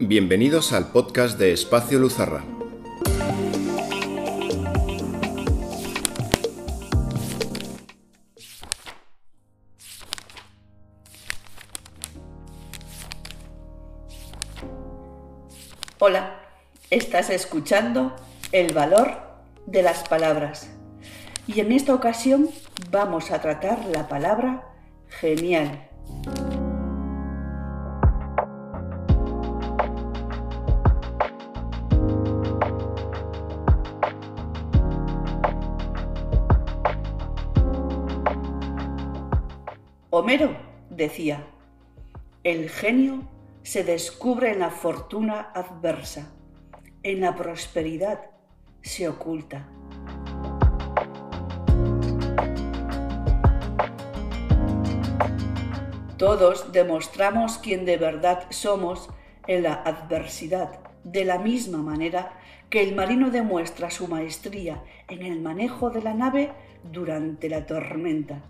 Bienvenidos al podcast de Espacio Luzarra. Hola, estás escuchando El valor de las palabras. Y en esta ocasión vamos a tratar la palabra genial. Homero decía, el genio se descubre en la fortuna adversa, en la prosperidad se oculta. Todos demostramos quién de verdad somos en la adversidad, de la misma manera que el marino demuestra su maestría en el manejo de la nave durante la tormenta.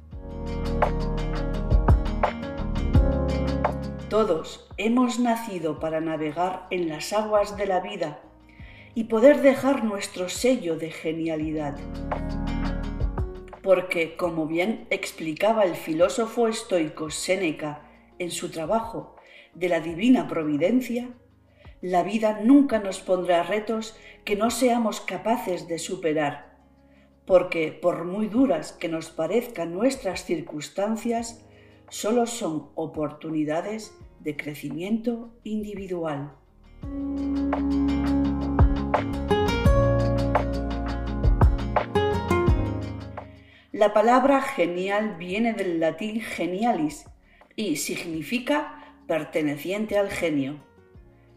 Todos hemos nacido para navegar en las aguas de la vida y poder dejar nuestro sello de genialidad. Porque, como bien explicaba el filósofo estoico Séneca en su trabajo de la divina providencia, la vida nunca nos pondrá retos que no seamos capaces de superar, porque por muy duras que nos parezcan nuestras circunstancias, solo son oportunidades de crecimiento individual. La palabra genial viene del latín genialis y significa perteneciente al genio.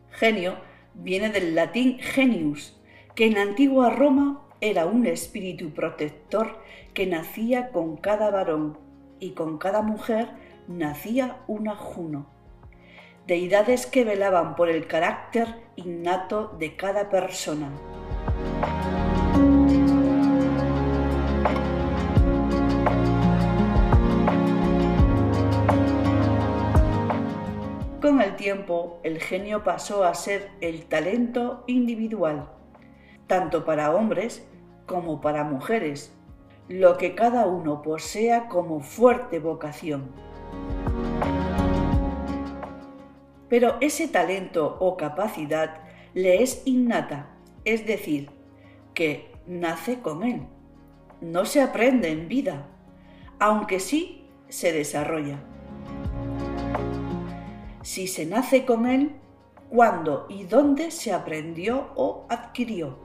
Genio viene del latín genius, que en antigua Roma era un espíritu protector que nacía con cada varón y con cada mujer nacía una Juno, deidades que velaban por el carácter innato de cada persona. Con el tiempo, el genio pasó a ser el talento individual, tanto para hombres como para mujeres, lo que cada uno posea como fuerte vocación. Pero ese talento o capacidad le es innata, es decir, que nace con él. No se aprende en vida, aunque sí se desarrolla. Si se nace con él, ¿cuándo y dónde se aprendió o adquirió?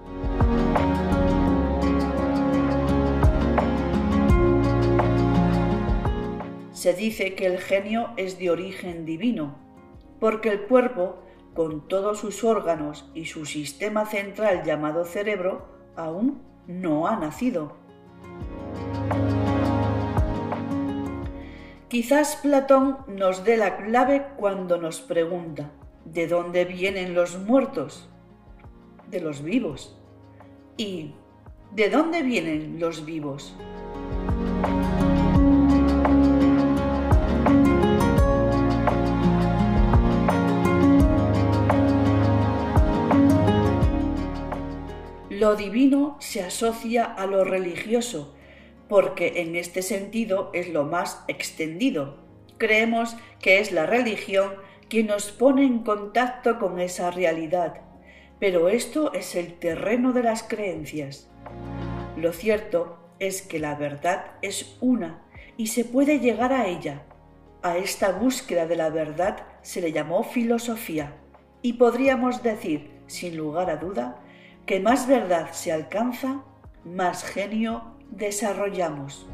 Se dice que el genio es de origen divino, porque el cuerpo, con todos sus órganos y su sistema central llamado cerebro, aún no ha nacido. Quizás Platón nos dé la clave cuando nos pregunta, ¿de dónde vienen los muertos? De los vivos. ¿Y de dónde vienen los vivos? Lo divino se asocia a lo religioso, porque en este sentido es lo más extendido. Creemos que es la religión quien nos pone en contacto con esa realidad, pero esto es el terreno de las creencias. Lo cierto es que la verdad es una y se puede llegar a ella. A esta búsqueda de la verdad se le llamó filosofía y podríamos decir, sin lugar a duda, que más verdad se alcanza, más genio desarrollamos.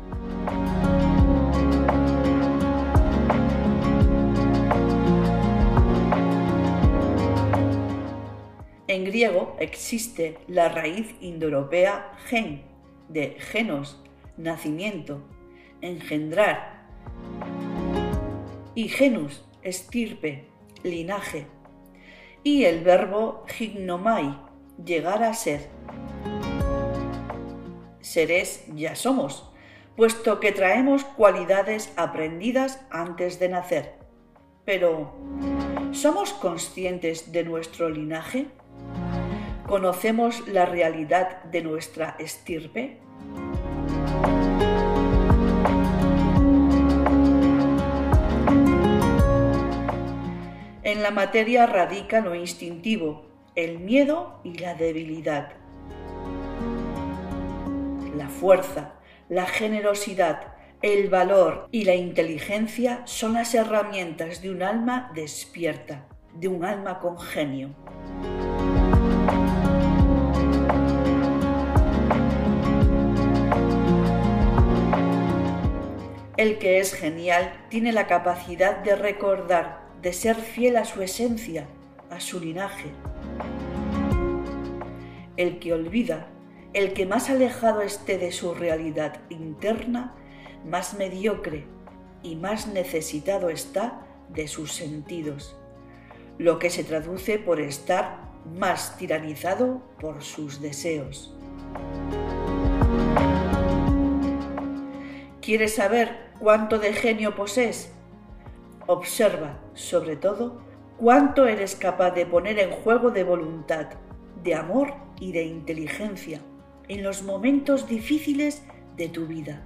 En griego existe la raíz indoeuropea gen, de genos, nacimiento, engendrar, y genus, estirpe, linaje, y el verbo gignomai, llegar a ser. Seres ya somos, puesto que traemos cualidades aprendidas antes de nacer. Pero, ¿Somos conscientes de nuestro linaje? ¿Conocemos la realidad de nuestra estirpe? En la materia radica lo instintivo, el miedo y la debilidad. La fuerza, la generosidad, el valor y la inteligencia son las herramientas de un alma despierta, de un alma con genio. El que es genial tiene la capacidad de recordar, de ser fiel a su esencia, a su linaje. El que olvida, el que más alejado esté de su realidad interna, más mediocre y más necesitado está de sus sentidos, lo que se traduce por estar más tiranizado por sus deseos. ¿Quieres saber cuánto de genio posees? Observa, sobre todo, cuánto eres capaz de poner en juego de voluntad, de amor y de inteligencia en los momentos difíciles de tu vida.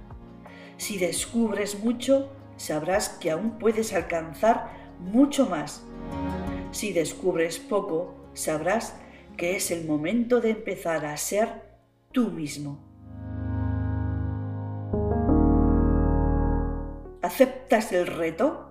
Si descubres mucho, sabrás que aún puedes alcanzar mucho más. Si descubres poco, sabrás que es el momento de empezar a ser tú mismo. ¿Aceptas el reto?